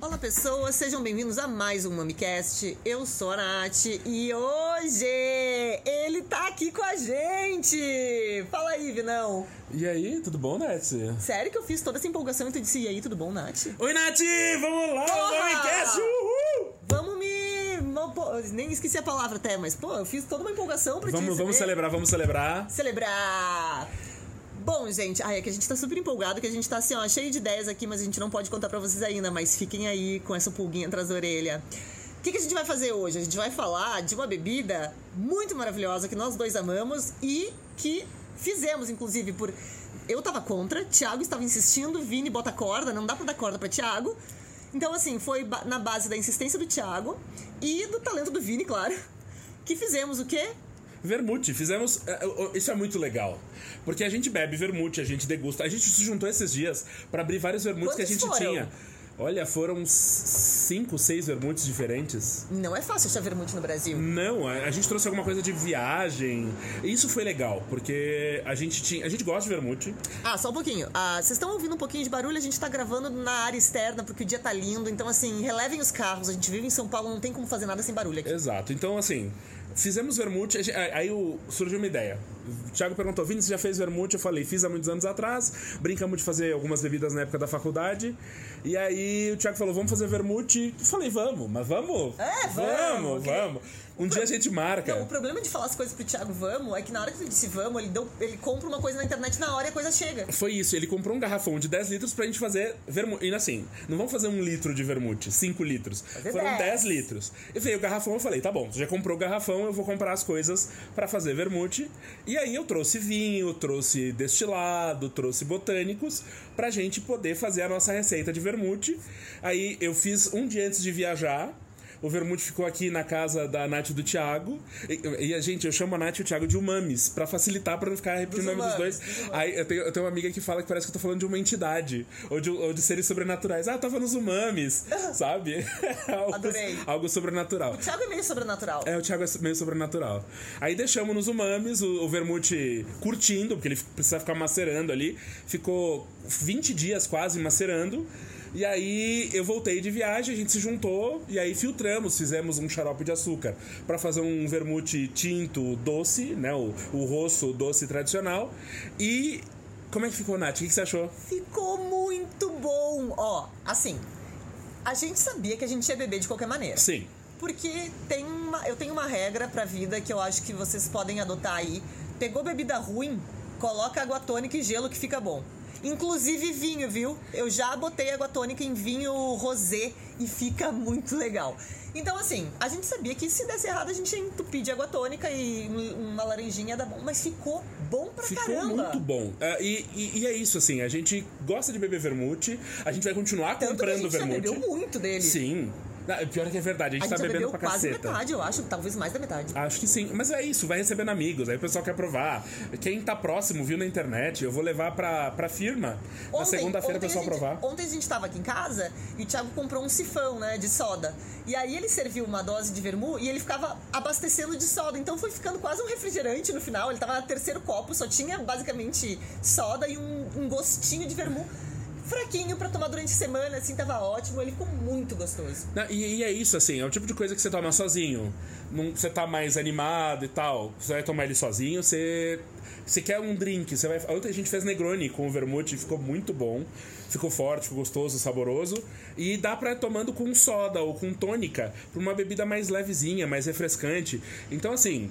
Olá pessoas, sejam bem-vindos a mais um MamiCast. Eu sou a Nath e hoje ele tá aqui com a gente. Fala aí, Vinão. E aí, tudo bom, Nath? Sério que eu fiz toda essa empolgação e tu disse, e aí, tudo bom, Nath? Oi, Nath! Vamos lá, Porra! MamiCast! Uhul! Vamos me... pô, Nem esqueci a palavra até, mas pô, eu fiz toda uma empolgação pra te Vamos, vamos receber. celebrar, vamos celebrar. celebrar. Bom, gente, ai, é que a gente tá super empolgado, que a gente tá assim, ó, cheio de ideias aqui, mas a gente não pode contar pra vocês ainda, mas fiquem aí com essa pulguinha atrás da orelha. O que, que a gente vai fazer hoje? A gente vai falar de uma bebida muito maravilhosa que nós dois amamos e que fizemos, inclusive, por. Eu tava contra, Thiago estava insistindo, Vini bota corda, não dá pra dar corda pra Thiago. Então, assim, foi na base da insistência do Thiago e do talento do Vini, claro, que fizemos o quê? Vermute, fizemos. é, é, Isso é muito legal. Porque a gente bebe vermute, a gente degusta. A gente se juntou esses dias pra abrir vários vermutes que a Quantos gente foram? tinha. Olha, foram cinco, seis vermutes diferentes. Não é fácil achar vermute no Brasil. Não, a, gente trouxe alguma coisa de viagem. Isso foi legal, porque a gente tinha. A gente gosta de vermute. Ah, só um pouquinho. Ah, vocês estão ouvindo um pouquinho de barulho? A gente tá gravando na área externa porque o dia tá lindo. Então, assim, relevem os carros. A gente vive em São Paulo, não tem como fazer nada sem barulho aqui. Exato. Então, assim, fizemos vermute. Aí surgiu uma ideia. O Thiago perguntou: Vini, você já fez vermute? Eu falei: fiz há muitos anos atrás. Brincamos de fazer algumas bebidas na época da faculdade. E aí o Thiago falou: vamos fazer vermute. Eu falei: vamos, mas vamos? É, vamos, Vamos, que- Um dia a gente marca. Não, o problema de falar as coisas pro Thiago vamos é que na hora que tu disse vamos, ele, deu, ele compra uma coisa na internet na hora e a coisa chega. Foi isso, ele comprou um garrafão de 10 litros pra gente fazer vermute. E assim, não vamos fazer um litro de vermute, 5 litros. Fazer Foram 10. 10 litros. E veio o garrafão, eu falei, tá bom, você já comprou o garrafão, eu vou comprar as coisas pra fazer vermute. E aí eu trouxe vinho, trouxe destilado, trouxe botânicos pra gente poder fazer a nossa receita de vermute. Aí eu fiz um dia antes de viajar. O vermute ficou aqui na casa da Nath e do Thiago. E, a gente, eu chamo a Nath e o Thiago de umamis, pra facilitar, pra não ficar repetindo o nome dos dois. dos. Aí eu tenho, eu tenho uma amiga que fala que parece que eu tô falando de uma entidade. Ou de, ou de seres sobrenaturais. Ah, eu tava nos umamis, sabe? algo, Adorei. algo sobrenatural. O Thiago é meio sobrenatural. É, o Thiago é meio sobrenatural. Aí deixamos nos umamis, o, o vermute curtindo, porque ele precisa ficar macerando ali. Ficou 20 dias quase macerando. E aí eu voltei de viagem, a gente se juntou e aí filtramos, fizemos um xarope de açúcar pra fazer um vermute tinto doce, né? O, o rosso doce tradicional. E como é que ficou, Nath? O que que você achou? Ficou muito bom. Ó, assim, a gente sabia que a gente ia beber de qualquer maneira. Sim. Porque tem uma, eu tenho uma regra pra vida que eu acho que vocês podem adotar aí. Pegou bebida ruim, coloca água tônica e gelo que fica bom. Inclusive vinho, viu? Eu já botei água tônica em vinho rosé e fica muito legal. Então, assim, a gente sabia que se desse errado a gente ia entupir de água tônica e um- uma laranjinha dar bom. Mas ficou bom pra Ficou caramba. muito bom. É, e, e- e é isso, assim, a gente gosta de beber vermute, a gente vai continuar Tanto que a comprando gente já vermute. bebeu muito dele. Sim. Pior é que é verdade, a gente A tá bebendo pra quase caceta. metade, eu acho. Talvez mais da metade. Acho que sim. Mas é isso, vai recebendo amigos, aí o pessoal quer provar. Quem tá próximo, viu na internet, eu vou levar pra, pra firma. na segunda-feira o ontem pessoal gente, provar. Ontem a gente tava aqui em casa e o Thiago comprou um sifão, né, de soda. E aí ele serviu uma dose de vermu e ele ficava abastecendo de soda. Então foi ficando quase um refrigerante no final. Ele tava no terceiro copo, só tinha basicamente soda e um, um gostinho de vermu. Fraquinho pra tomar durante a semana, assim, tava ótimo. Ele ficou muito gostoso. Não, E, e é isso, assim, é o tipo de coisa que você toma sozinho. Não, você tá mais animado e tal. Você vai tomar ele sozinho, você. Você quer um drink, você vai. Ontem a gente fez Negroni com o vermute, ficou muito bom. Ficou forte, ficou gostoso, saboroso. E dá pra ir tomando com soda ou com tônica, pra uma bebida mais levezinha, mais refrescante. Então, assim.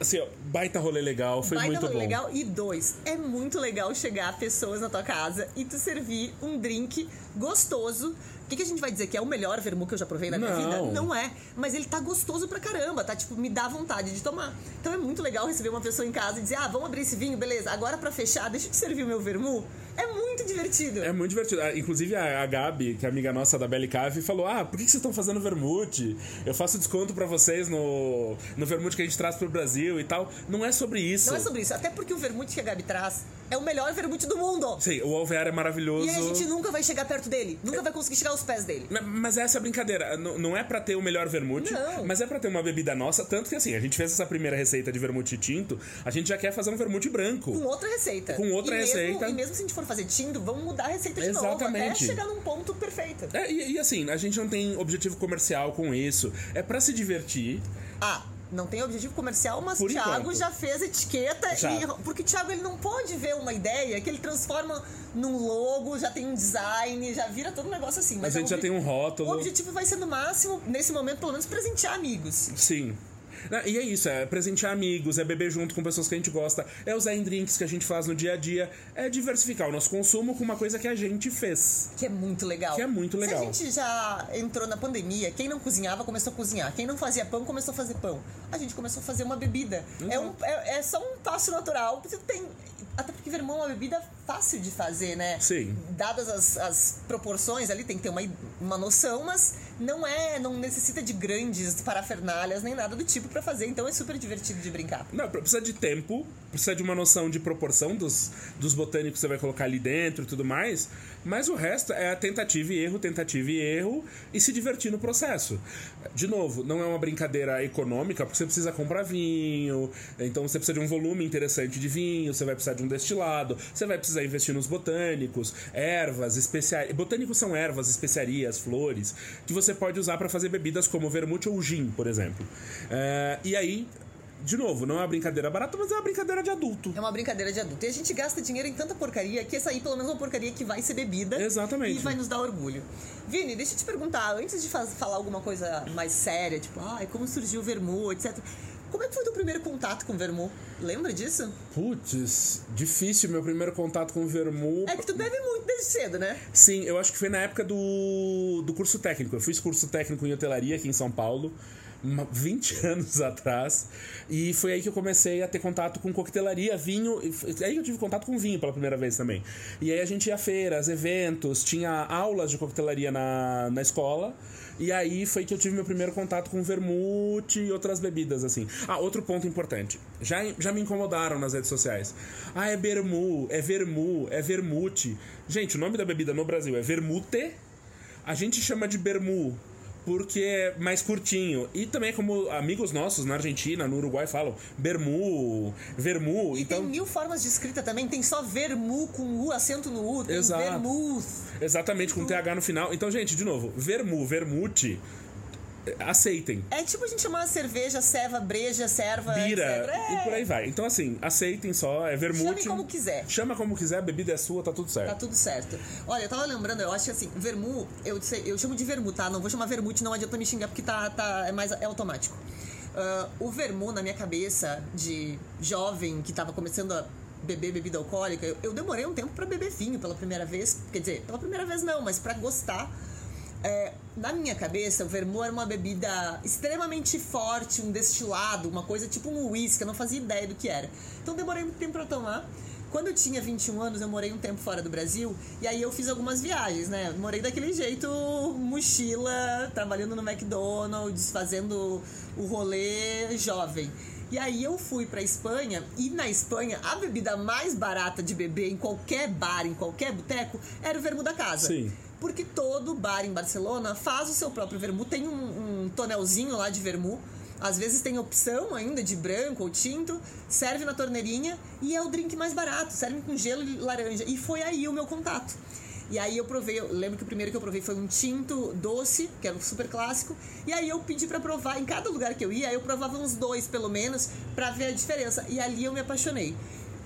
Assim, ó, baita rolê legal, foi Baita muito rolê bom. legal. E dois, é muito legal chegar pessoas na tua casa e tu servir um drink gostoso. O que, que a gente vai dizer? Que é o melhor vermu que eu já provei na minha Não. vida? Não é. Mas ele tá gostoso pra caramba, tá? Tipo, me dá vontade de tomar. Então é muito legal receber uma pessoa em casa e dizer, ah, vamos abrir esse vinho, beleza. Agora pra fechar, deixa eu te servir o meu vermu. É muito divertido. É muito divertido. Ah, Inclusive a, a Gabi, que é amiga nossa da Belly Cave, falou: Ah, por que, que vocês estão fazendo vermute? Eu faço desconto pra vocês no, no vermute que a gente traz pro Brasil e tal. Não é sobre isso. Não é sobre isso. Até porque o vermute que a Gabi traz é o melhor vermute do mundo. Sim, o alvear é maravilhoso. E a gente nunca vai chegar perto dele. Nunca vai conseguir chegar aos pés dele. Ma- Mas essa é a brincadeira. N- Não é pra ter o melhor vermute, Não. mas é pra ter uma bebida nossa. Tanto que assim, a gente fez essa primeira receita de vermute tinto, a gente já quer fazer um vermute branco. Com outra receita. Com outra E mesmo- receita. E mesmo se a gente for fazer tindo, vamos mudar a receita de novo. Exatamente. Até chegar num ponto perfeito. É, e, e assim, a gente não tem objetivo comercial com isso. É pra se divertir. Ah, não tem objetivo comercial, mas Por Thiago enquanto. já fez etiqueta Já. e porque o Thiago ele não pode ver uma ideia que ele transforma num logo, já tem um design, já vira todo um negócio assim. Mas a gente o já tem um rótulo. O objetivo vai ser no máximo, nesse momento, pelo menos presentear amigos. Sim. Não, E é isso, é presentear amigos, é beber junto com pessoas que a gente gosta, é usar em drinks que a gente faz no dia a dia, é diversificar o nosso consumo com uma coisa que a gente fez. Que é muito legal. Que é muito legal. Se a gente já entrou na pandemia, quem não cozinhava começou a cozinhar. Quem não fazia pão começou a fazer pão. A gente começou a fazer uma bebida. É, um, é, é só um passo natural. Tem. Até porque vermão é uma bebida fácil de fazer, né? Sim. Dadas as, as proporções ali, tem que ter uma, uma noção, mas não é. Não necessita de grandes parafernálias nem nada do tipo pra fazer. Então é super divertido de brincar. Não, precisa de tempo, precisa de uma noção de proporção dos, dos botânicos que você vai colocar ali dentro e tudo mais, mas o resto é a tentativa e erro, tentativa e erro e se divertir no processo. De novo, não é uma brincadeira econômica, porque você precisa comprar vinho, então você precisa de um volume interessante de vinho, você vai precisar de um destilado, você vai precisar investir nos botânicos, ervas, especiarias. Botânicos são ervas, especiarias, flores, que você pode usar para fazer bebidas como vermute ou gin, por exemplo. É, e aí, de novo, não é uma brincadeira barata, mas é uma brincadeira de adulto. É uma brincadeira de adulto. E a gente gasta dinheiro em tanta porcaria que essa aí, pelo menos, é uma porcaria que vai ser bebida. Exatamente. E vai nos dar orgulho. Vini, deixa eu te perguntar, antes de falar alguma coisa mais séria, tipo, ai, como surgiu o Vermu, etc. Como é que foi o teu primeiro contato com o Vermu? Lembra disso? Putz, difícil meu primeiro contato com o vermu. É que tu bebe muito desde cedo, né? Sim, eu acho que foi na época do, do curso técnico. Eu fiz curso técnico em hotelaria aqui em São Paulo, 20 anos atrás. E foi aí que eu comecei a ter contato com coquetelaria, vinho. foi aí eu tive contato com vinho pela primeira vez também. E aí a gente ia a feiras, eventos, tinha aulas de coquetelaria na, na escola. E aí foi que eu tive meu primeiro contato com vermute e outras bebidas, assim. Ah, outro ponto importante. Já, já me incomodaram nas redes sociais. Ah, é bermu, é vermu, é vermute. Gente, o nome da bebida no Brasil é vermute. A gente chama de bermu porque é mais curtinho. E também é como amigos nossos na Argentina, no Uruguai falam bermu, vermu. E então, tem mil formas de escrita também. Tem só Vermu com U, acento no U. Tem Exato. Vermouth. exatamente com TH no final. Então, gente, de novo, vermu, vermute, aceitem. É tipo a gente chamar cerveja, ceva, breja, serva, Bira. É, e por aí vai. Então, assim, aceitem só, é vermute. Chame como quiser. Chama como quiser, a bebida é sua, tá tudo certo. Tá tudo certo. Olha, eu tava lembrando, eu acho que assim, vermu, eu, eu chamo de vermu, tá? Não vou chamar vermute, não adianta me xingar porque tá, tá, é mais é automático. Ah, o vermu, na minha cabeça, de jovem que tava começando a beber bebida alcoólica, eu, eu demorei um tempo pra beber vinho pela primeira vez. Quer dizer, pela primeira vez não, mas pra gostar. É, na minha cabeça, o vermu era uma bebida extremamente forte, um destilado, uma coisa tipo um uísque, eu não fazia ideia do que era. Então demorei muito tempo pra tomar. Quando eu tinha 21 anos, eu morei um tempo fora do Brasil e aí eu fiz algumas viagens, né? Morei daquele jeito, mochila, trabalhando no McDonald's, fazendo o rolê jovem. E aí eu fui pra Espanha e na Espanha a bebida mais barata de beber em qualquer bar, em qualquer boteco, era o vermo da casa. Sim. Porque todo bar em Barcelona faz o seu próprio vermu, tem um, um tonelzinho lá de vermu. Às vezes tem opção ainda de branco ou tinto, serve na torneirinha e é o drink mais barato, serve com gelo e laranja. E foi aí o meu contato. E aí eu provei, eu lembro que o primeiro que eu provei foi um tinto doce, que era um super clássico, e aí eu pedi pra provar, em cada lugar que eu ia, eu provava uns dois pelo menos, pra ver a diferença. E ali eu me apaixonei.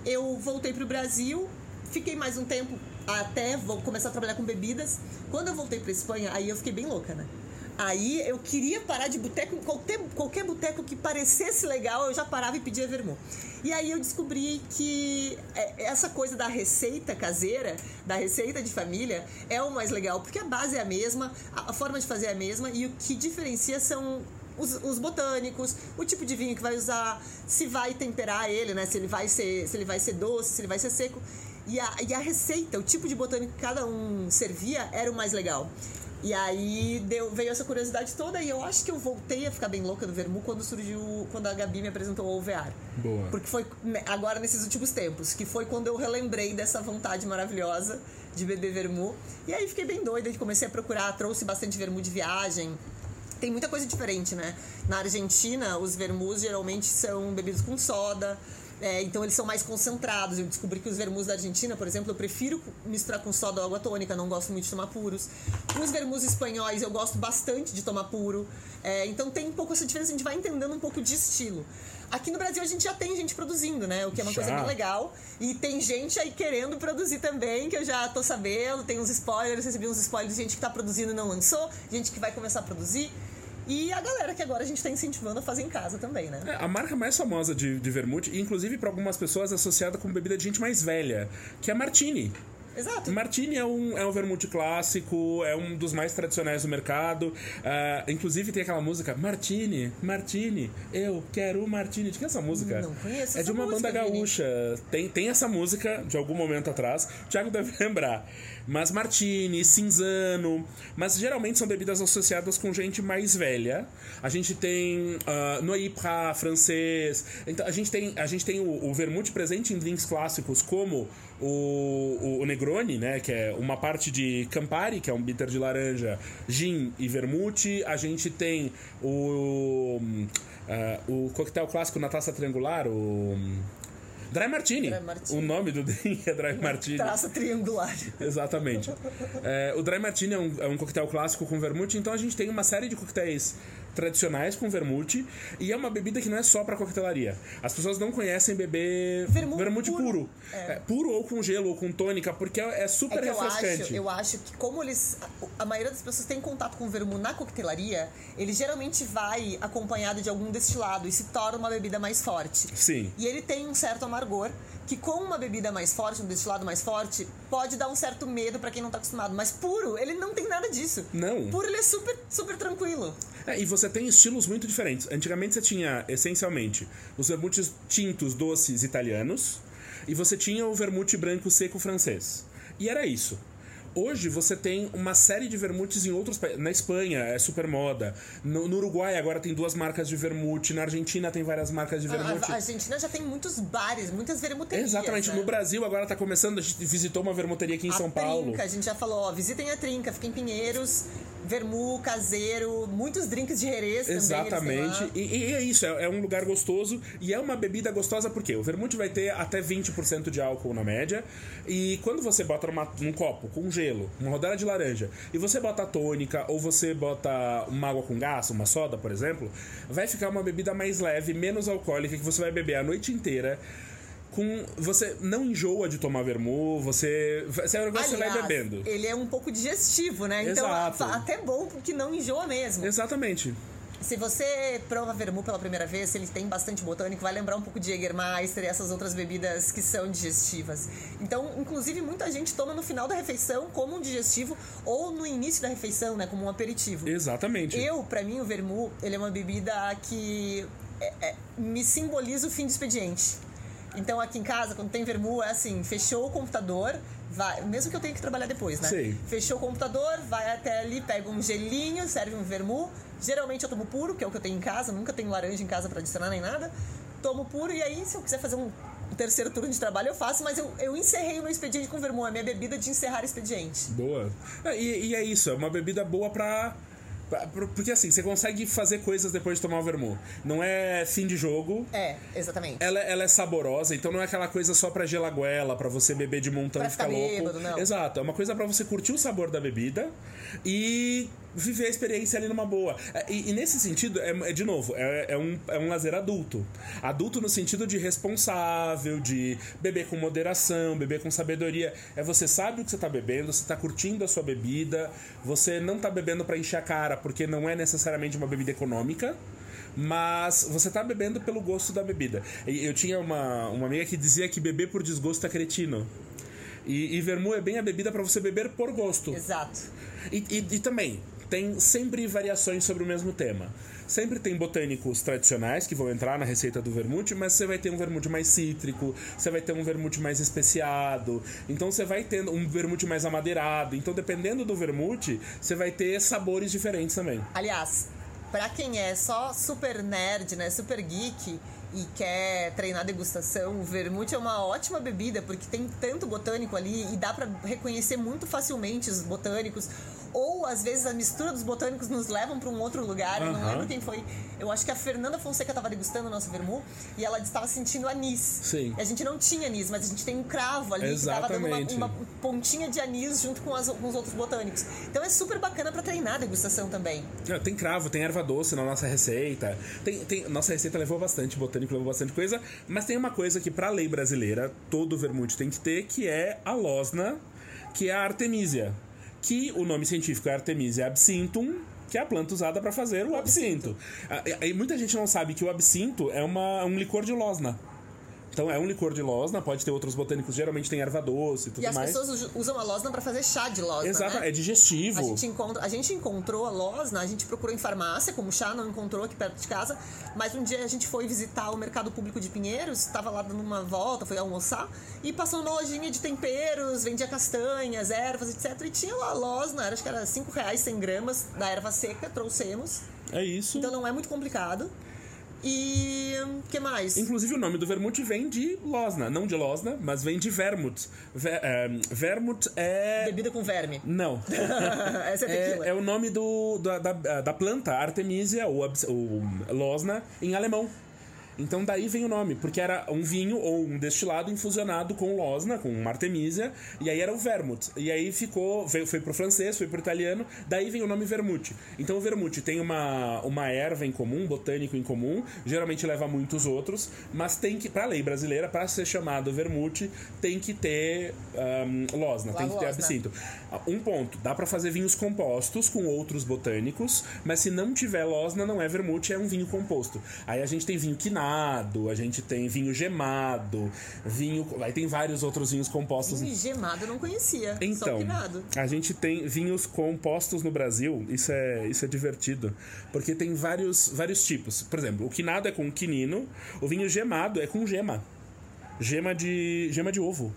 Eu voltei pro Brasil, fiquei mais um tempo até vou começar a trabalhar com bebidas. Quando eu voltei pra Espanha, aí eu fiquei bem louca, né? Aí eu queria parar de boteco, qualquer, qualquer boteco que parecesse legal, eu já parava e pedia vermouth. E aí eu descobri que é, essa coisa da receita caseira, da receita de família, é o mais legal, porque a base é a mesma, a, a forma de fazer é a mesma, e o que diferencia são os, os botânicos, o tipo de vinho que vai usar, se vai temperar ele, né? Se ele vai ser, se ele vai ser doce, se ele vai ser seco. E a, e a receita, o tipo de botânico que cada um servia era o mais legal. E aí deu, veio essa curiosidade toda e eu acho que eu voltei a ficar bem louca do vermu quando surgiu, quando a Gabi me apresentou o OVR. Boa. Porque foi né, agora nesses últimos tempos, que foi quando eu relembrei dessa vontade maravilhosa de beber vermu. E aí fiquei bem doida, comecei a procurar, trouxe bastante vermu de viagem. Tem muita coisa diferente, né? Na Argentina, os vermus geralmente são bebidos com soda. É, então eles são mais concentrados. Eu descobri que os vermus da Argentina, por exemplo, eu prefiro misturar com soda ou água tônica, não gosto muito de tomar puros. Os vermus espanhóis eu gosto bastante de tomar puro. É, então tem um pouco essa diferença, a gente vai entendendo um pouco de estilo. Aqui no Brasil a gente já tem gente produzindo, né? O que é uma Já. coisa bem legal. E tem gente aí querendo produzir também, que eu já tô sabendo. Tem uns spoilers, recebi uns spoilers de gente que tá produzindo e não lançou, gente que vai começar a produzir. E a galera que agora a gente tá incentivando a fazer em casa também, né? É, a marca mais famosa de, de vermute, inclusive para algumas pessoas associada com bebida de gente mais velha, que é a Martini. Exato. Martini é um, é um vermute clássico, é um dos mais tradicionais do mercado. Ah, inclusive tem aquela música Martini, Martini, eu quero um Martini. De que é essa música? Não conheço É de uma música, banda Vini. gaúcha. Tem, tem essa música de algum momento atrás. O Thiago deve lembrar. Mas Martini, Cinzano. Mas geralmente são bebidas associadas com gente mais velha. A gente tem uh, Noipra, francês. Então a gente tem, a gente tem o, o vermute presente em drinks clássicos como o, o, o Negroni, né? Que é uma parte de Campari, que é um bitter de laranja, gin e vermute. A gente tem o, ah, o coquetel clássico na taça triangular, o. Dry Martini. Dry Martini. O nome do drink é Dry Martini. Traça triangular. Exatamente. É, o Dry Martini é um, é um coquetel clássico com vermute, então a gente tem uma série de coquetéis tradicionais com vermute e é uma bebida que não é só pra coquetelaria. As pessoas não conhecem beber Vermu- vermute puro. puro. É, puro ou com gelo ou com tônica, porque é É super eu refrescante. acho, eu acho que como eles. A, a maioria das pessoas tem contato com o vermu na coquetelaria, ele geralmente vai acompanhado de algum destilado e se torna uma bebida mais forte. Sim. E ele tem um certo amargor, que com uma bebida mais forte, um destilado mais forte, pode dar um certo medo pra quem não tá acostumado. Mas puro, ele não tem nada disso. Não. Puro, ele é super, super tranquilo. É, e você tem estilos muito diferentes. Antigamente você tinha, essencialmente, os vermutes tintos doces italianos e você tinha o vermute branco seco francês. E era isso. Hoje você tem uma série de vermutes em outros países. Na Espanha é super moda. No, no Uruguai agora tem duas marcas de vermute. Na Argentina tem várias marcas de vermute. A, a Argentina já tem muitos bares, muitas vermuterias. Exatamente. né? No Brasil agora tá começando. A gente visitou uma vermuteria aqui em a São Paulo. Trinca, a gente já falou, ó, visitem a Trinca, fica em Pinheiros, vermu, caseiro, muitos drinks de também. têm Exatamente. lá. E, e é isso, é, é um lugar gostoso e é uma bebida gostosa porque o vermute vai ter até 20% de álcool na média. E quando você bota numa, num copo com gelo, uma rodela de laranja, e você bota tônica ou você bota uma água com gás, uma soda, por exemplo, vai ficar uma bebida mais leve, menos alcoólica, que você vai beber a noite inteira. Com, você não enjoa de tomar vermu, você, você, você vai Aliás, bebendo. Ele é um pouco digestivo, né? Então, Exato. até bom porque não enjoa mesmo. Exatamente. Se você prova vermu pela primeira vez, ele tem bastante botânico, vai lembrar um pouco de Jägermeister e essas outras bebidas que são digestivas. Então, inclusive, muita gente toma no final da refeição como um digestivo ou no início da refeição, né, como um aperitivo. Exatamente. Eu, pra mim, o vermu, ele é uma bebida que é- é- me simboliza o fim do expediente. Então, aqui em casa, quando tem vermu, é assim, fechou o computador, vai, mesmo que eu tenha que trabalhar depois, né? Sei. Fechou o computador, vai até ali, pega um gelinho, serve um vermu. Geralmente eu tomo puro, que é o que eu tenho em casa, nunca tenho laranja em casa pra adicionar nem nada. Tomo puro e aí, se eu quiser fazer um terceiro turno de trabalho, eu faço, mas eu, eu encerrei o meu expediente com vermu, é minha bebida de encerrar expediente. Boa. E, e é isso, é uma bebida boa pra. Porque assim, você consegue fazer coisas depois de tomar o vermu. Não é fim de jogo. É, exatamente. Ela, ela é saborosa, então não é aquela coisa só pra gelar goela, pra você beber de montão Pra e ficar ficar louco. bêbado, não. Exato, é uma coisa pra você curtir o sabor da bebida e viver a experiência ali numa boa. É, E, e nesse sentido, é, é, de novo, é, é um, é um lazer adulto. Adulto no sentido de responsável, de beber com moderação, beber com sabedoria. É você sabe o que você tá bebendo, você tá curtindo a sua bebida, você não tá bebendo pra encher a cara, porque não é necessariamente uma bebida econômica mas você tá bebendo pelo gosto da bebida. Eu tinha uma, uma amiga que dizia que beber por desgosto é cretino. E, e vermu é bem a bebida pra você beber por gosto. Exato. E, e- e também, tem sempre variações sobre o mesmo tema. Sempre tem botânicos tradicionais que vão entrar na receita do vermute, mas você vai ter um vermute mais cítrico, você vai ter um vermute mais especiado, então você vai tendo um vermute mais amadeirado. Então, dependendo do vermute, você vai ter sabores diferentes também. Aliás, para quem é só super nerd, né, super geek e quer treinar degustação, o vermute é uma ótima bebida porque tem tanto botânico ali e dá para reconhecer muito facilmente os botânicos ou às vezes a mistura dos botânicos nos levam para um outro lugar. Eu não lembro quem foi. Eu acho que a Fernanda Fonseca estava degustando o nosso vermu e ela estava sentindo anis. Sim. E a gente não tinha anis, mas a gente tem um cravo ali Exatamente. que estava dando uma, uma, pontinha de anis junto com, as, com os outros botânicos. Então é super bacana para treinar a degustação também. Tem cravo, tem erva doce na nossa receita. Tem, tem, nossa receita levou bastante botânico, levou bastante coisa, mas tem uma coisa que para a lei brasileira todo vermute tem que ter, que é a losna, que é a artemisia que o nome científico é Artemisia absinthum, que é a planta usada para fazer o absinto. E muita gente não sabe que o absinto é uma, um licor de losna. Então é um licor de losna, pode ter outros botânicos, geralmente tem erva doce e tudo mais. E as mais. pessoas usam a losna para fazer chá de losna. Exato, né? é digestivo. A gente, encontra, a gente encontrou a losna, a gente procurou em farmácia, como chá, não encontrou aqui perto de casa. Mas um dia a gente foi visitar o mercado público de Pinheiros, estava lá dando uma volta, foi almoçar, e passou numa lojinha de temperos, vendia castanhas, ervas, etc. E tinha lá a losna, acho que era 5 reais 100 gramas da erva seca, trouxemos. É isso. Então não é muito complicado. E que mais? Inclusive o nome do vermute vem de Losna, não de Losna, mas vem de vermut. Ver, é, vermut é bebida com verme. Não. Essa é tequila. É, é, o nome do, da, da, da planta Artemisia ou, ou Losna em alemão. Então daí vem o nome, porque era um vinho ou um destilado infusionado com losna, com artemisia, e aí era o vermouth. E aí ficou, veio, foi pro francês, foi pro italiano, daí vem o nome vermute. Então o vermute tem uma, uma erva em comum, botânico em comum, geralmente leva muitos outros, mas tem que, pra lei brasileira, para ser chamado vermute, tem que ter um, losna, tem que ter absinto. Um ponto, dá para fazer vinhos compostos com outros botânicos, mas se não tiver losna, não é vermute, é um vinho composto. Aí a gente tem vinho quinado, a gente tem vinho gemado, vinho. Aí tem vários outros vinhos compostos. Vinho gemado eu não conhecia. Então, a gente tem vinhos compostos no Brasil, isso é, isso é divertido, porque tem vários, vários tipos. Por exemplo, o quinado é com quinino, o vinho gemado é com gema. Gema de, gema de ovo.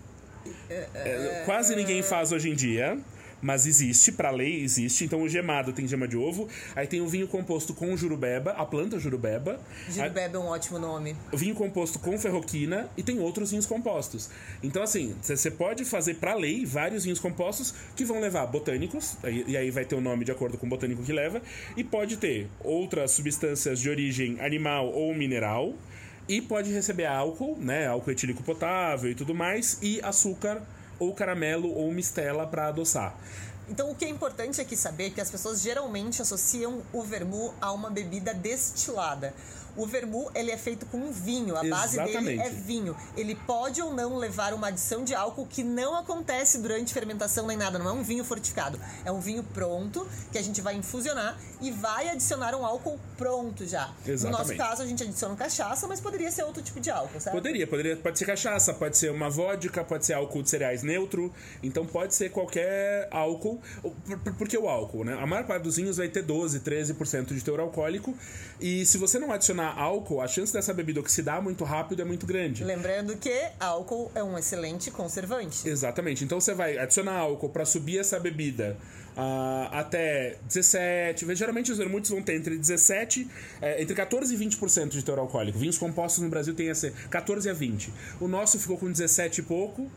É, é, quase ninguém faz hoje em dia mas existe, para lei existe. Então o gemado tem gema de ovo. Aí tem o vinho composto com jurubeba, a planta jurubeba. Jurubeba é um ótimo nome. O vinho composto com ferroquina e tem outros vinhos compostos. Então, assim, você pode fazer para lei vários vinhos compostos que vão levar botânicos, e aí vai ter o nome de acordo com o botânico que leva, e pode ter outras substâncias de origem animal ou mineral. E pode receber álcool, né? Álcool etílico potável e tudo mais, e açúcar ou caramelo ou mistela para adoçar. Então, o que é importante aqui saber é que as pessoas geralmente associam o vermu a uma bebida destilada. O vermu ele é feito com vinho, a base dele é vinho. Ele pode ou não levar uma adição de álcool que não acontece durante fermentação nem nada, não é um vinho fortificado. É um vinho pronto que a gente vai infusionar e vai adicionar um álcool pronto já. Exatamente. No nosso caso, a gente adiciona cachaça, mas poderia ser outro tipo de álcool, certo? Poderia, poderia, pode ser cachaça, pode ser uma vodka, pode ser álcool de cereais neutro, então pode ser qualquer álcool, porque o álcool, né? A maior parte dos vinhos vai ter 12, 13% de teor alcoólico, e se você não adicionar adicionar álcool, a chance dessa bebida oxidar muito rápido é muito grande. Lembrando que álcool é um excelente conservante. Exatamente. Então você vai adicionar álcool para subir essa bebida uh, até 17. Geralmente os vermutes vão ter entre 17, é, entre 14 e 20% de teor alcoólico. Vinhos compostos no Brasil tem esse 14 a 20. O nosso ficou com 17 e pouco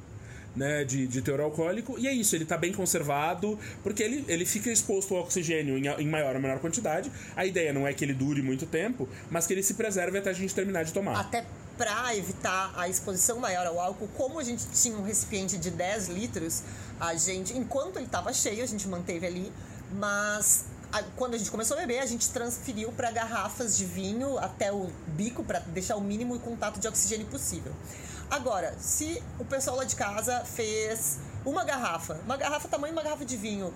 né, de, de teor alcoólico. E é isso, ele está bem conservado, porque ele, ele fica exposto ao oxigênio em, em maior ou menor quantidade. A ideia não é que ele dure muito tempo, mas que ele se preserve até a gente terminar de tomar. Até para evitar a exposição maior ao álcool, como a gente tinha um recipiente de 10 litros, a gente, enquanto ele estava cheio, a gente manteve ali, mas a, quando a gente começou a beber, a gente transferiu para garrafas de vinho até o bico para deixar o mínimo contato de oxigênio possível. Agora, se o pessoal lá de casa fez uma garrafa, uma garrafa tamanho uma garrafa de vinho,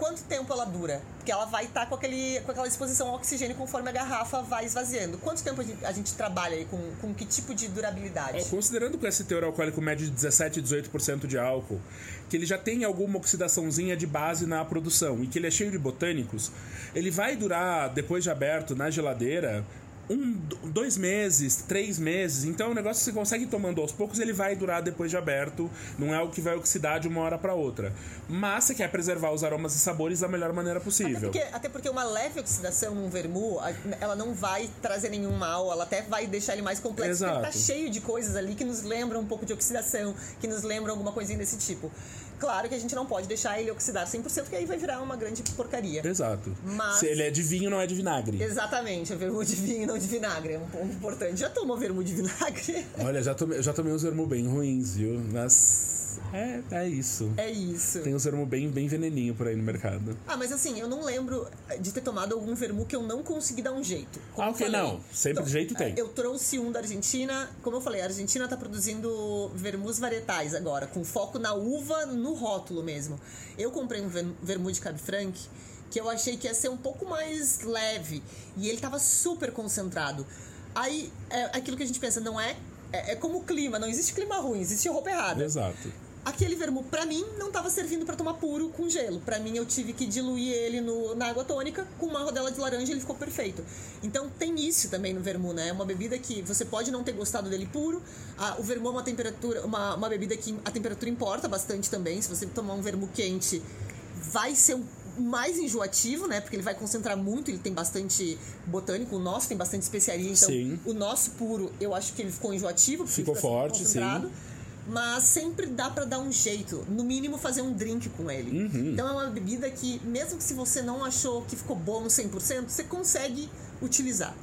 quanto tempo ela dura? Porque ela vai estar com, aquele, com aquela exposição ao oxigênio conforme a garrafa vai esvaziando. Quanto tempo a gente, a gente trabalha aí com, com que tipo de durabilidade? Considerando que esse teor alcoólico médio de 17, 18% de álcool, que ele já tem alguma oxidaçãozinha de base na produção e que ele é cheio de botânicos, ele vai durar, depois de aberto, na geladeira, um, dois meses, três meses. Então é um negócio que você consegue ir tomando aos poucos, ele vai durar depois de aberto. Não é algo que vai oxidar de uma hora para outra. Mas você quer preservar os aromas e sabores da melhor maneira possível. Até porque, até porque uma leve oxidação num vermu, ela não vai trazer nenhum mal, ela até vai deixar ele mais complexo. Exato. Porque ele tá cheio de coisas ali que nos lembram um pouco de oxidação, que nos lembram alguma coisinha desse tipo. Claro que a gente não pode deixar ele oxidar 100%, porque aí vai virar uma grande porcaria. Exato. Mas- Se ele é de vinho, não é de vinagre. Exatamente, é vermu de vinho, não de vinagre. É um ponto importante. Já tomou vermu de vinagre? Olha, já tomei, eu já tomei uns vermos bem ruins, viu? Mas é, é isso. É isso. Tem uns vermos bem, bem veneninho por aí no mercado. Ah, mas assim, eu não lembro de ter tomado algum vermu que eu não consegui dar um jeito. Como Ah, ok, falei. não. Sempre de jeito tem. Eu trouxe um da Argentina. Como eu falei, a Argentina tá produzindo vermus varietais agora, com foco na uva, no rótulo mesmo. Eu comprei um ver- vermu de Cab Franc que eu achei que ia ser um pouco mais leve. E ele tava super concentrado. Aí, é aquilo que a gente pensa, não é... É, é como o clima, não existe clima ruim, existe roupa errada. Exato. Aquele vermu, pra mim, não tava servindo pra tomar puro com gelo. Pra mim, eu tive que diluir ele no, na água tônica com uma rodela de laranja e ele ficou perfeito. Então, tem isso também no vermu, né? É uma bebida que você pode não ter gostado dele puro. Ah, o vermu é uma temperatura, uma, uma bebida que a temperatura importa bastante também. Se você tomar um vermu quente, vai ser um mais enjoativo, né? Porque ele vai concentrar muito, ele tem bastante botânico. O nosso tem bastante especiaria, então Sim. o nosso puro, eu acho que ele ficou enjoativo. porque Ficou fica super forte, sim. Mas sempre dá pra dar um jeito, no mínimo fazer um drink com ele. Uhum. Então é uma bebida que, mesmo que se você não achou que ficou bom 100%, você consegue utilizar.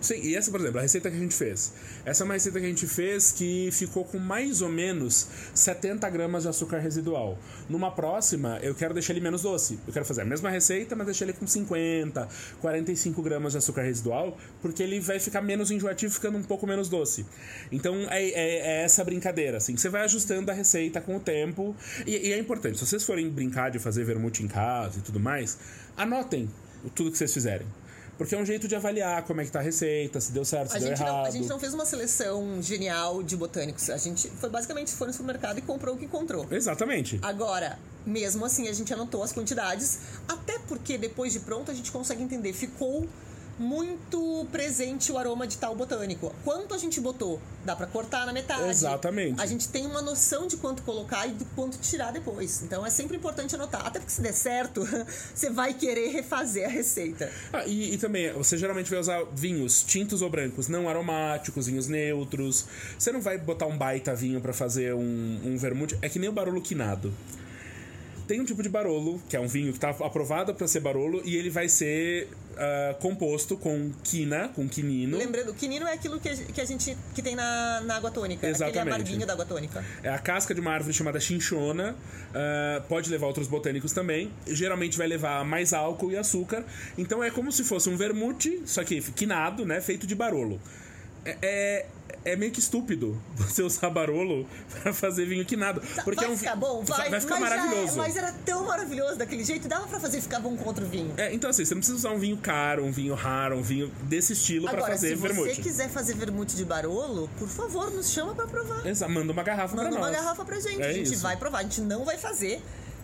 Sim, e essa, por exemplo, a receita que a gente fez. Essa é uma receita que a gente fez que ficou com mais ou menos 70 gramas de açúcar residual. Numa próxima, eu quero deixar ele menos doce. Eu quero fazer a mesma receita, mas deixar ele com 50, 45 gramas de açúcar residual, porque ele vai ficar menos enjoativo, ficando um pouco menos doce. Então é, é- é essa brincadeira, assim. Você vai ajustando a receita com o tempo. E, e é importante, se vocês forem brincar de fazer vermute em casa e tudo mais, anotem tudo que vocês fizerem. Porque é um jeito de avaliar como é que tá a receita, se deu certo, se A deu gente, não, errado. a gente não fez uma seleção genial de botânicos. A gente foi basicamente foi no supermercado e comprou o que encontrou. Exatamente. Agora, mesmo assim, a gente anotou as quantidades, até porque depois de pronto a gente consegue entender. Ficou muito presente o aroma de tal botânico. Quanto a gente botou? Dá pra cortar na metade. Exatamente. A gente tem uma noção de quanto colocar e do quanto tirar depois. Então é sempre importante anotar. Até porque se der certo, você vai querer refazer a receita. Ah, e, e também, você geralmente vai usar vinhos tintos ou brancos, não aromáticos, vinhos neutros. Você não vai botar um baita vinho pra fazer um, um vermute. É que nem o barolo quinado. Tem um tipo de barolo, que é um vinho que tá aprovado pra ser barolo, e ele vai ser ah, composto com quina, com quinino. Lembrando, quinino é aquilo que a, que a gente que tem na, na água tônica. Aquele Exatamente. amarguinho da água tônica. É a casca de uma árvore chamada chinchona. ah, pode levar outros botânicos também. Geralmente vai levar mais álcool e açúcar. Então é como se fosse um vermute, só que quinado, né? Feito de barolo. É, é, é meio que estúpido você usar barolo pra fazer vinho quinado. Porque vai é um ficar bom? Vai, vai ficar é- maravilhoso. mas era tão maravilhoso daquele jeito, dava pra fazer ficar bom com outro vinho. É, então assim, você não precisa usar um vinho caro, um vinho raro, um vinho desse estilo pra Agora, fazer se vermute. você quiser fazer vermute de Barolo, por favor, nos chama pra provar. Exa- manda uma garrafa Manda pra uma nós. garrafa pra gente. É a gente isso. vai provar. A gente não vai fazer,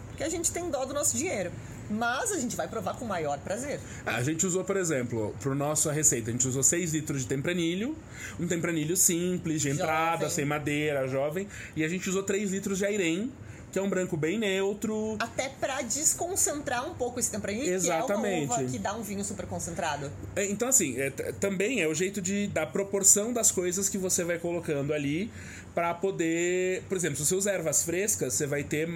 porque a gente tem dó do nosso dinheiro. Mas a gente vai provar com o maior prazer. A gente usou, por exemplo, pro nossa receita, a gente usou 6 litros de tempranilho, um tempranilho simples, de entrada, Jovem. sem madeira, jovem, e a gente usou 3 litros de airém, que é um branco bem neutro. Até pra desconcentrar um pouco esse tempranilho, que é Exatamente. uma uva que dá um vinho super concentrado. É, Então, assim, é, também é o jeito de da proporção das coisas que você vai colocando ali pra poder. Por exemplo, se você usa ervas frescas, você vai ter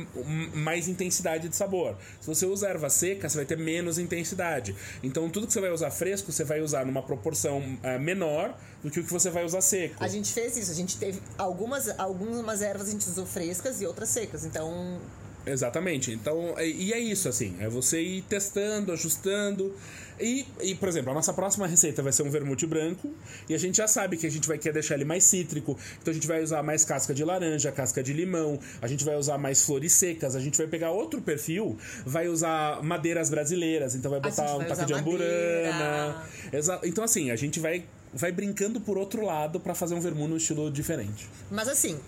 mais intensidade de sabor. Se você usa erva seca, você vai ter menos intensidade. Então, tudo que você vai usar fresco, você vai usar numa proporção eh, menor do que o que você vai usar seco. A gente fez isso, a gente teve algumas, algumas ervas a gente usou frescas e outras secas. Então, Exatamente. Então, e é isso, assim. É você ir testando, ajustando. E, e, por exemplo, a nossa próxima receita vai ser um vermute branco. E a gente já sabe que a gente vai querer deixar ele mais cítrico. Então a gente vai usar mais casca de laranja, casca de limão. A gente vai usar mais flores secas. A gente vai pegar outro perfil, vai usar madeiras brasileiras. Então vai botar um toque de amburana. Então, assim, a gente vai vai brincando por outro lado para fazer um vermute no estilo diferente. Mas assim,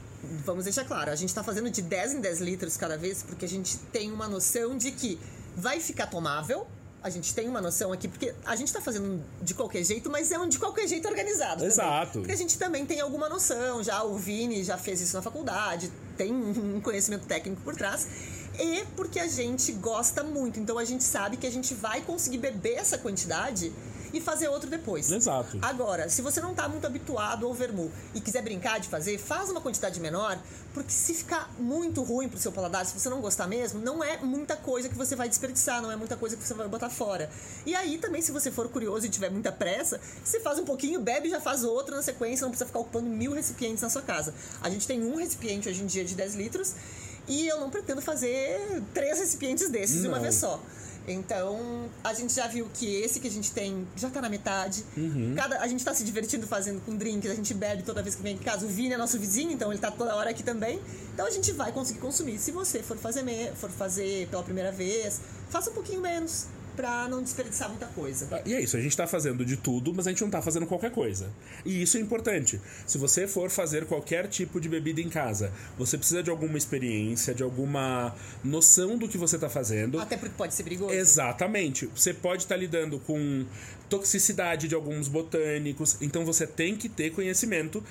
vamos deixar claro, a gente tá fazendo de 10 em 10 litros cada vez porque a gente tem uma noção de que vai ficar tomável. A gente tem uma noção aqui, porque a gente tá fazendo de qualquer jeito, mas é um de qualquer jeito organizado. Exato. Também. Porque a gente também tem alguma noção, já o Vini já fez isso na faculdade, tem um conhecimento técnico por trás e porque a gente gosta muito. Então a gente sabe que a gente vai conseguir beber essa quantidade e fazer outro depois. Exato. Agora, se você não está muito habituado ao vermu e quiser brincar de fazer, faz uma quantidade menor, porque se ficar muito ruim pro seu paladar, se você não gostar mesmo, não é muita coisa que você vai desperdiçar, não é muita coisa que você vai botar fora. E aí também, se você for curioso e tiver muita pressa, você faz um pouquinho, bebe e já faz outro na sequência, não precisa ficar ocupando mil recipientes na sua casa. A gente tem um recipiente hoje em dia de 10 litros e eu não pretendo fazer três recipientes desses não. de uma vez só. Então, a gente já viu que esse que a gente tem já tá na metade. Uhum. Cada, a gente tá se divertindo fazendo com drinks, a gente bebe toda vez que vem em casa. O Vini é nosso vizinho, então ele tá toda hora aqui também. Então a gente vai conseguir consumir. Se você for fazer, for fazer pela primeira vez, faça um pouquinho menos pra não desperdiçar muita coisa. Ah, e é isso, a gente tá fazendo de tudo, mas a gente não tá fazendo qualquer coisa. E isso é importante. Se você for fazer qualquer tipo de bebida em casa, você precisa de alguma experiência, de alguma noção do que você tá fazendo. Até porque pode ser perigoso. Exatamente. Você pode estar tá lidando com toxicidade de alguns botânicos. Então você tem que ter conhecimento.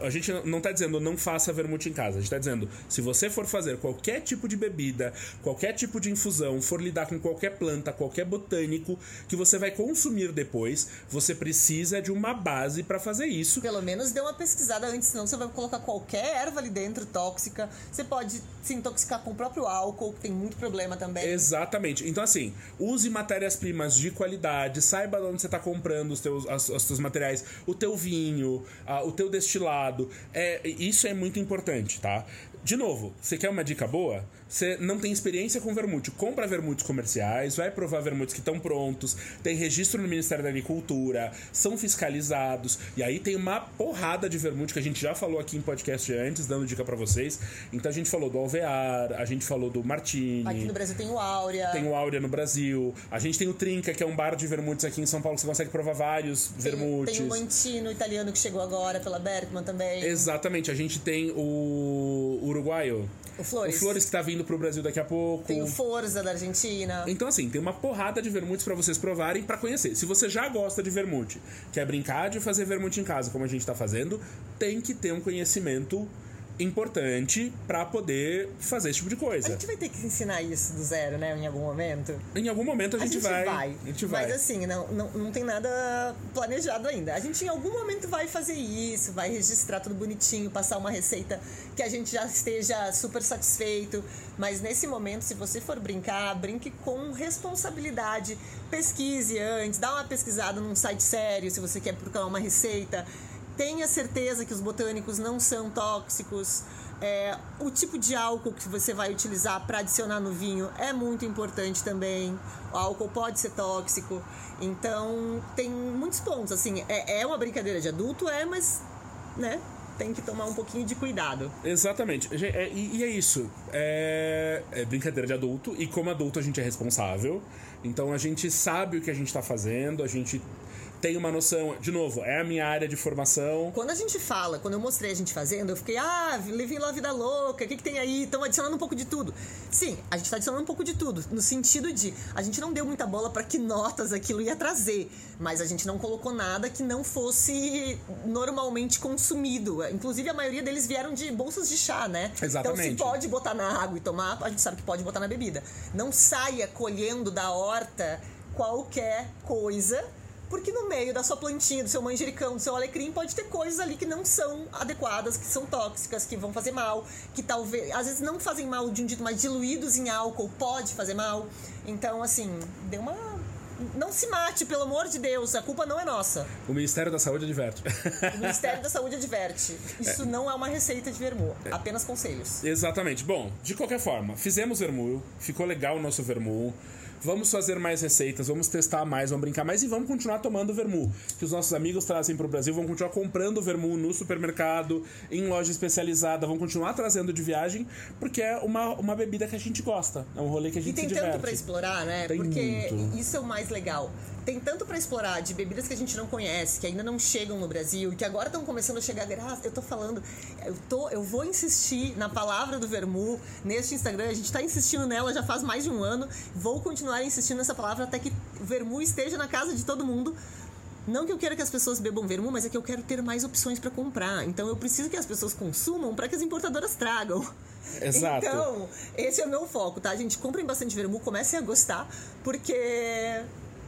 A gente não está dizendo não faça vermute em casa. A gente está dizendo se você for fazer qualquer tipo de bebida, qualquer tipo de infusão, for lidar com qualquer planta, qualquer botânico que você vai consumir depois, você precisa de uma base para fazer isso. Pelo menos dê uma pesquisada antes, senão você vai colocar qualquer erva ali dentro tóxica. Você pode se intoxicar com o próprio álcool, que tem muito problema também. Exatamente. Então assim, use matérias-primas de qualidade, saiba onde você está comprando os teus, as, os teus materiais, o teu vinho, a, o teu destilado. É, isso é muito importante, tá? De novo, você quer uma dica boa? Você não tem experiência com vermute, compra vermutes comerciais, vai provar vermutes que estão prontos, tem registro no Ministério da Agricultura, são fiscalizados, e aí tem uma porrada de vermute que a gente já falou aqui em podcast antes, dando dica para vocês. Então a gente falou do Alvear, a gente falou do Martini. Aqui no Brasil tem o Áurea. Tem o Áurea no Brasil. A gente tem o Trinca, que é um bar de vermutes aqui em São Paulo, que você consegue provar vários tem, vermutes. Tem o Mantino italiano que chegou agora pela Bergman também. Exatamente, a gente tem o uruguaio. O Flores. O Flores que tá vindo pro Brasil daqui a pouco. Tem o Forza da Argentina. Então, assim, tem uma porrada de vermutes para vocês provarem para conhecer. Se você já gosta de vermute, quer brincar de fazer vermute em casa, como a gente tá fazendo, tem que ter um conhecimento importante para poder fazer esse tipo de coisa. A gente vai ter que ensinar isso do zero, né? Em algum momento. Em algum momento a, a gente, gente, vai. vai. A gente vai. Mas assim, não, não, não tem nada planejado ainda. A gente em algum momento vai fazer isso, vai registrar tudo bonitinho, passar uma receita que a gente já esteja super satisfeito. Mas nesse momento, se você for brincar, brinque com responsabilidade. Pesquise antes, dá uma pesquisada num site sério se você quer procurar uma receita tenha certeza que os botânicos não são tóxicos. É, o tipo de álcool que você vai utilizar para adicionar no vinho é muito importante também. O álcool pode ser tóxico. Então, tem muitos pontos. Assim, é, é uma brincadeira de adulto, é, mas, né? Tem que tomar um pouquinho de cuidado. Exatamente. É, e, e, é isso. É, é brincadeira de adulto. E como adulto, a gente é responsável. Então, a gente sabe o que a gente está fazendo. A gente tem uma noção. De novo, é a minha área de formação. Quando a gente fala, quando eu mostrei a gente fazendo, eu fiquei, ah, levei lá a vida louca, o que, que tem aí? Estão adicionando um pouco de tudo. Sim, a gente está adicionando um pouco de tudo, no sentido de a gente não deu muita bola para que notas aquilo ia trazer, mas a gente não colocou nada que não fosse normalmente consumido. Inclusive, a maioria deles vieram de bolsas de chá, né? Exatamente. Então, se pode botar na água e tomar, a gente sabe que pode botar na bebida. Não saia colhendo da horta qualquer coisa porque no meio da sua plantinha, do seu manjericão, do seu alecrim, pode ter coisas ali que não são adequadas, que são tóxicas, que vão fazer mal, que talvez, às vezes não fazem mal de um jeito, mas diluídos em álcool pode fazer mal. Então, assim, dê uma Não se mate, pelo amor de Deus, a culpa não é nossa. O Ministério da Saúde adverte. O Ministério da Saúde adverte. Isso não é uma receita de vermu, apenas conselhos. Exatamente. Bom, de qualquer forma, fizemos vermouth, ficou legal o nosso vermouth. Vamos fazer mais receitas, vamos testar mais, vamos brincar mais e vamos continuar tomando vermu. Que os nossos amigos trazem para o Brasil, vão continuar comprando vermu no supermercado, em loja especializada, vão continuar trazendo de viagem, porque é uma, uma bebida que a gente gosta. É um rolê que a gente E tem se tanto pra explorar, né? Tem Porque muito. isso é o mais legal. Tem tanto pra explorar de bebidas que a gente não conhece, que ainda não chegam no Brasil e que agora estão começando a chegar. Graças, eu tô falando, eu tô, eu vou insistir na palavra do Vermu neste Instagram. A gente tá insistindo nela já faz mais de um ano. Vou continuar insistindo nessa palavra até que o Vermu esteja na casa de todo mundo. Não que eu queira que as pessoas bebam vermu, mas é que eu quero ter mais opções pra comprar. Então eu preciso que as pessoas consumam pra que as importadoras tragam. Exato. Então, esse é o meu foco, tá, gente? Comprem bastante vermu, comecem a gostar, porque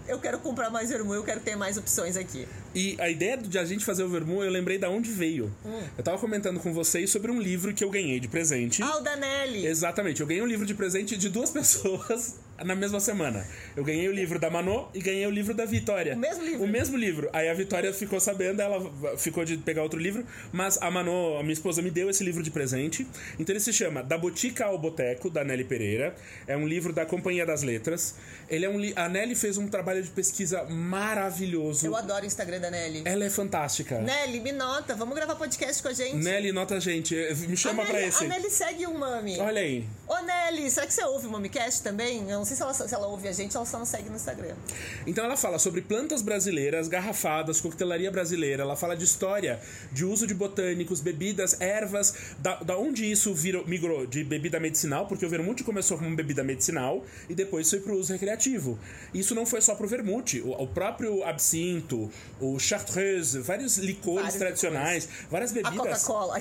eu quero comprar mais vermu, eu quero ter mais opções aqui. E a ideia de a gente fazer o vermu, eu lembrei da onde veio. Eu tava comentando com vocês sobre um livro que eu ganhei de presente. Ah, o Danelli! Exatamente, eu ganhei um livro de presente de duas pessoas na mesma semana. Eu ganhei o livro da Manô e ganhei o livro da Vitória. O mesmo livro? O mesmo livro. Aí a Vitória ficou sabendo, ela ficou de pegar outro livro, mas a Manô, a minha esposa, me deu esse livro de presente. Então ele se chama Da Botica ao Boteco, da Nelly Pereira. É um livro da Companhia das Letras. Ele é um li... A Nelly fez um trabalho de pesquisa maravilhoso. Eu adoro o Instagram da Nelly. Ela é fantástica. Nelly, me nota, vamos gravar podcast com a gente? Nelly, nota a gente. Me chama a pra Nelly, esse. A Nelly segue o Mami. Olha aí. Ô, Nelly, será que você ouve o MamiCast também? Eu não sei se ela, se ela ouve a gente, ela só não segue no Instagram. Então ela fala sobre plantas brasileiras, garrafadas, coquetelaria brasileira. Ela fala de história, de uso de botânicos, bebidas, ervas, da, da onde isso virou, migrou de bebida medicinal, porque o vermute começou como bebida medicinal e depois foi pro uso recreativo. Isso não foi só pro vermute, o, o próprio absinto, o chartreuse, vários licores Vários tradicionais, várias A bebidas. Coca-Cola.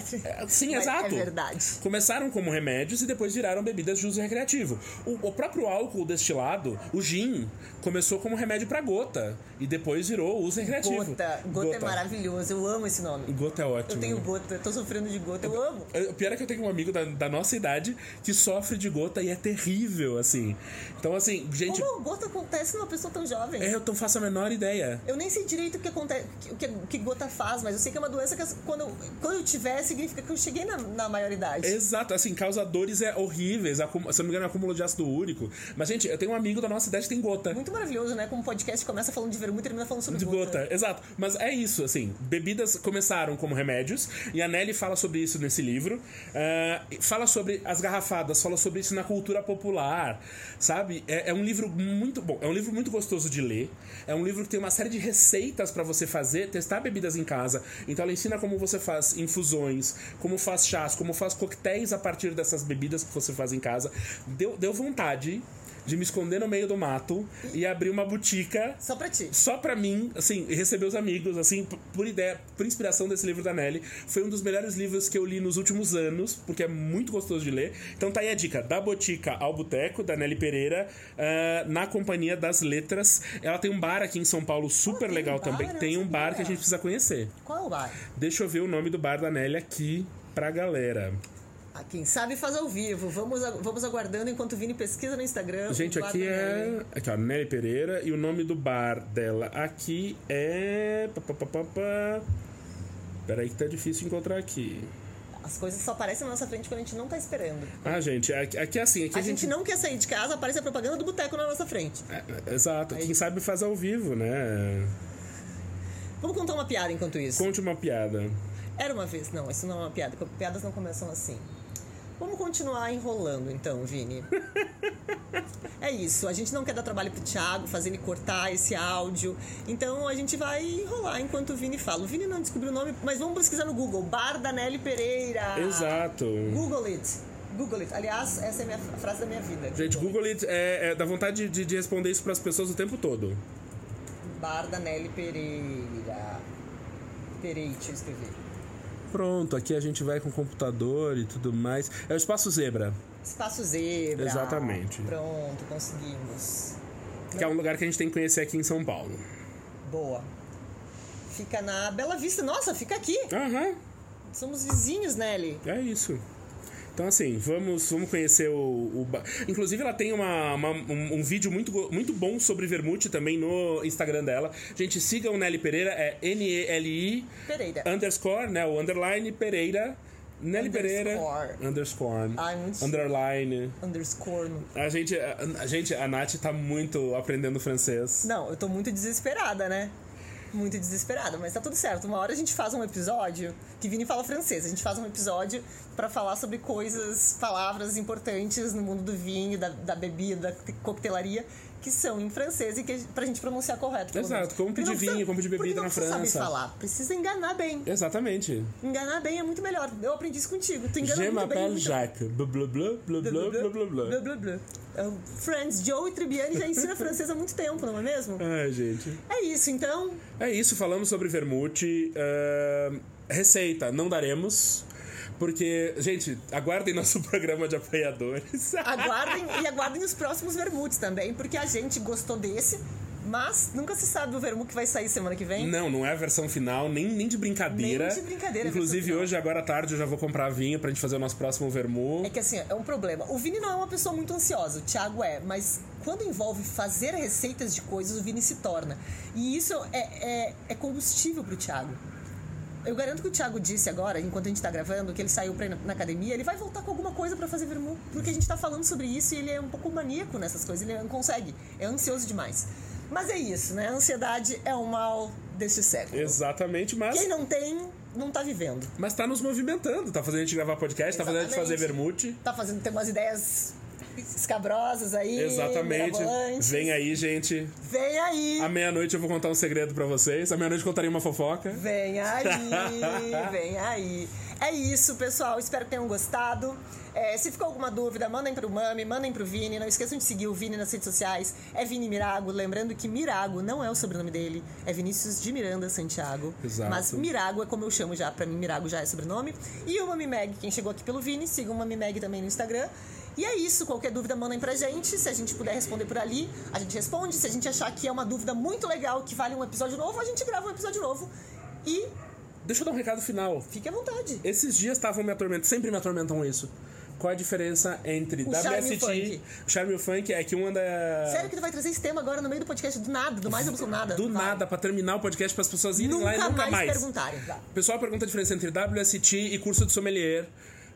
Sim, É- exato. É verdade. Começaram como remédios e depois viraram bebidas de uso recreativo. O, o próprio álcool destilado, o gin, começou como remédio pra gota e depois virou uso recreativo. Gota. Gota. é maravilhoso, eu amo esse nome. Gota é ótimo. Eu tenho gota, tô sofrendo de gota, eu amo. O pior é que eu tenho um amigo da, da nossa idade que sofre de gota e é terrível, assim. Então, assim, gente, Como gota acontece numa pessoa tão jovem? é, eu não faço a menor ideia. Eu nem sei direito o que acontece, o que, que gota faz, mas eu sei que é uma doença que quando, eu- quando eu tiver, significa que eu cheguei na, na maioridade. Exato, assim, causa dores é horríveis, acum- se não me engano, é acúmulo de ácido úrico. Mas, gente, eu tenho um amigo da nossa idade que tem gota. Muito maravilhoso, né? Como o podcast começa falando de vermelho e termina falando sobre De gota. gota, exato. Mas é isso, assim. Bebidas começaram como remédios, e a Nelly fala sobre isso nesse livro. Ah, fala sobre as garrafadas, fala sobre isso na cultura popular, sabe? É, é um livro muito bom, é um livro muito gostoso de ler. É um livro que tem uma série de receitas pra você fazer, testar bebidas em casa. Então ela ensina como você faz infusões, como faz chás, como faz coquetéis a partir dessas bebidas que você faz em casa. Deu, deu vontade de me esconder no meio do mato e abrir uma botica Só pra ti. só pra mim, assim, e receber os amigos, assim, por ideia, por inspiração desse livro da Nelly. Foi um dos melhores livros que eu li nos últimos anos, porque é muito gostoso de ler. Então tá aí a dica, da Botica ao Boteco, da Nelly Pereira, ah, na Companhia das Letras. Ela tem um bar aqui em São Paulo super um legal bar? também. Não Tem um bar que a gente precisa conhecer. Qual é o bar? Deixa eu ver o nome do bar da Nelly aqui pra galera. Ah, quem sabe faz ao vivo. Vamos, a- vamos aguardando enquanto o Vini pesquisa no Instagram. Gente, aqui é. Aqui, ó, Nelly Pereira. E o nome do bar dela aqui é. Peraí que tá difícil encontrar aqui. As coisas só aparecem na nossa frente quando a gente não tá esperando. Ah, gente, aqui, aqui é assim. Aqui A gente não quer sair de casa, aparece a propaganda do boteco na nossa frente. É, é, exato. Quem sabe faz ao vivo, né? Vamos contar uma piada enquanto isso. Conte uma piada. Era uma vez. Não, isso não é uma piada. Piadas não começam assim. Vamos continuar enrolando então, Vini. É isso, a gente não quer dar trabalho pro Thiago, fazer ele cortar esse áudio. Então a gente vai enrolar enquanto o Vini fala. O Vini não descobriu o nome, mas vamos pesquisar no Google. Bar da Nelly Pereira. Exato. Google it. Google it. Aliás, essa é a, frase da minha vida. Gente, Google It é, é, dá vontade de, de responder isso pras pessoas o tempo todo. Bar da Nelly Pereira. Pereira, deixa eu escrever. Pronto, aqui a gente vai com o computador e tudo mais. É o Espaço Zebra, Espaço Zebra. Exatamente. Pronto, conseguimos. que é um lugar que a gente tem que conhecer aqui em São Paulo. Boa. Fica na Bela Vista. Nossa, fica aqui. Aham, Somos vizinhos, Nelly. é isso. Então, assim, vamos, vamos conhecer o, o Inclusive, ela tem uma, uma- um, um vídeo muito, muito bom sobre vermute também no Instagram dela. Gente, sigam Nelly Pereira, é N-E-L-I Pereira. underscore, né? O underline Pereira. Nelly Pereira. Underscore. Underline. Underscore. A gente, a, a gente, a Nath tá muito aprendendo francês. Não, eu tô muito desesperada, né? Muito desesperada, mas tá tudo certo. Uma hora a gente faz um episódio, que Vini fala francês, a gente faz um episódio pra falar sobre coisas, palavras importantes no mundo do vinho, da, da bebida, da coquetelaria, que são em francês e que pra gente pronunciar correto. Exato, menos. como pedir não precisa- vinho, como pedir bebida na França. saber falar, precisa enganar bem. Exatamente. Enganar bem é muito melhor. Eu aprendi isso contigo. Tu engana Je muito bem. muito- Jacques. Blá blá blá blá blá blá blá blá. Blá, blá. É Friends, Joe e Tribbiani já ensina francês há muito tempo, não é mesmo? Ai, gente. É isso, então. É isso, falamos sobre vermute. ahn, receita, não daremos. Porque, gente, aguardem nosso programa de apoiadores. Aguardem e aguardem os próximos vermutes também, porque a gente gostou desse, mas nunca se sabe o vermute que vai sair semana que vem. Não, não é a versão final, nem, nem de brincadeira. Nem de brincadeira, Inclusive, hoje, agora à tarde, eu já vou comprar vinho pra gente fazer o nosso próximo vermu. É que assim, é um problema. O Vini não é uma pessoa muito ansiosa, o Thiago é, mas quando envolve fazer receitas de coisas, o Vini se torna. E isso é, é, é combustível pro Thiago. Eu garanto que o Thiago disse agora, enquanto a gente tá gravando, que ele saiu pra ir na, na academia, ele vai voltar com alguma coisa pra fazer vermu, porque a gente tá falando sobre isso e ele é um pouco maníaco nessas coisas, ele não consegue, é ansioso demais. Mas é isso, né? A ansiedade é o mal deste século. Exatamente, mas, Quem não tem, não tá vivendo. mas tá nos movimentando. Tá fazendo a gente gravar podcast, tá fazendo a gente fazer Exatamente. vermute. Tá fazendo, tem umas ideias escabrosas aí. Exatamente. Vem aí, gente. Vem aí. À meia-noite eu vou contar um segredo pra vocês. À meia-noite eu contarei uma fofoca. Vem aí, vem aí. É isso, pessoal. Espero que tenham gostado. É, se ficou alguma dúvida, mandem pro Mami, mandem pro Vini. Não esqueçam de seguir o Vini nas redes sociais. É Vini Mirago. Lembrando que Mirago não é o sobrenome dele, é Vinícius de Miranda Santiago. Exato. Mas Mirago é como eu chamo já. Pra mim, Mirago já é sobrenome. E o Mami Meg, quem chegou aqui pelo Vini, sigam o Mami Meg também no Instagram. E é isso, qualquer dúvida mandem pra gente. Se a gente puder responder por ali, a gente responde. Se a gente achar que é uma dúvida muito legal, que vale um episódio novo, a gente grava um episódio novo. E Deixa eu dar um recado final. fique à vontade. Esses dias estavam me atormentando, sempre me atormentam isso. Qual a diferença entre O e WST, o charme e o funk é que um anda Sério que tu vai trazer esse tema agora no meio do podcast do nada, do mais absoluto nada? do Vai. nada pra terminar o podcast para as pessoas irem Nunca, lá e nunca mais, mais. perguntarem. O pessoal pergunta a diferença entre WST e curso de sommelier.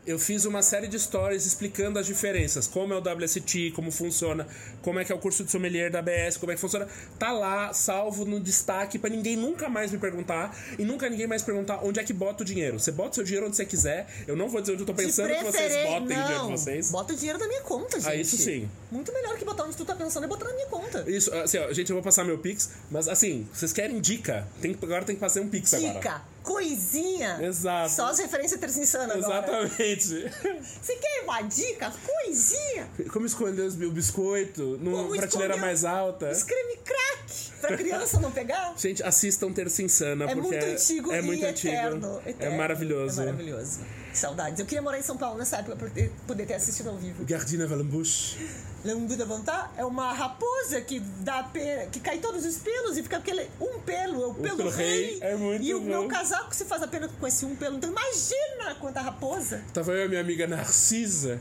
Eu fiz uma série de stories explicando as diferenças, como é o WST, como funciona, como é que é o curso de sommelier da ABS, como é que funciona. Tá lá, salvo no destaque pra ninguém nunca mais me perguntar e nunca ninguém mais perguntar onde é que bota o dinheiro. Você bota o seu dinheiro onde você quiser. Eu não vou dizer onde eu tô pensando que vocês botem o dinheiro de não, vocês. Bota o dinheiro na minha conta, gente. Ah, isso sim. Muito melhor que botar onde tu tá pensando é botar na minha conta. Isso, assim, ó, gente, eu vou passar meu Pix, mas assim, vocês querem dica? Tem, agora tem que fazer um Pix agora. Dica, coisinha. Exato. Só as referências tercinsanas agora. Exatamente. Você quer uma dica? Coisinha. Como esconder o biscoito numa Como prateleira mais alta. Escreve crack pra criança não pegar. Gente, assistam Terça Insana, É porque muito antigo é muito antigo. eterno, É eterno. maravilhoso. É maravilhoso. Saudades. Eu queria morar em São Paulo nessa época pra ter- poder ter assistido ao vivo. Gardina Valambush. Lembu da Vantá é uma raposa que dá pe... que cai todos os pelos e fica aquele um pelo, é o pelo, pelo rei. rei. É muito e o bom. meu casaco se faz apenas com esse um pelo. Então imagina quanta raposa. Tava eu e a minha amiga Narcisa.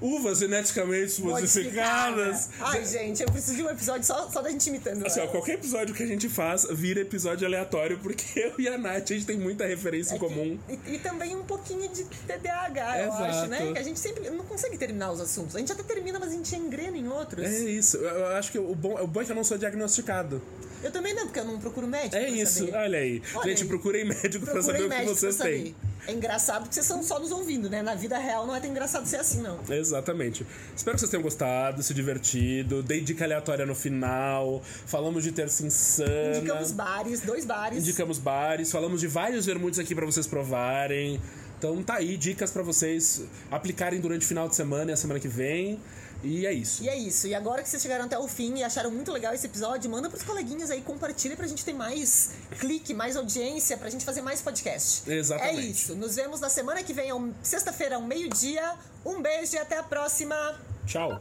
Uvas geneticamente modificadas. Ai, gente, eu preciso de um episódio só, só da gente imitando. Assim, ó, ela. qualquer episódio que a gente faz vira episódio aleatório, porque eu e a Nath, a gente tem muita referência em É que- comum. E, e também um pouquinho de TDAH, eu Exato. acho, né? Que a gente sempre não consegue terminar os assuntos. A gente até termina, mas a gente engrena em outros. É isso. Eu, eu acho que o bom, o bom é que eu não sou diagnosticado. Eu também não, porque eu não procuro médico. É pra isso, saber. olha aí. Olha gente, aí. procurem médico pra Procurem saber o que vocês pra têm. É engraçado porque vocês são só nos ouvindo, né? Na vida real não é tão engraçado ser assim, não. Exatamente. Espero que vocês tenham gostado, se divertido. Dei dica aleatória no final. Falamos de terça insana. Indicamos bares, dois bares. Indicamos bares. Falamos de vários vermutes aqui pra vocês provarem. Então tá aí, dicas pra vocês aplicarem durante o final de semana e a semana que vem. E é isso. E é isso. E agora que vocês chegaram até o fim e acharam muito legal esse episódio, manda pros coleguinhas aí, compartilha pra gente ter mais clique, mais audiência, pra gente fazer mais podcast. Exatamente. É isso. Nos vemos na semana que vem, sexta-feira, ao meio-dia. Um beijo e até a próxima. Tchau.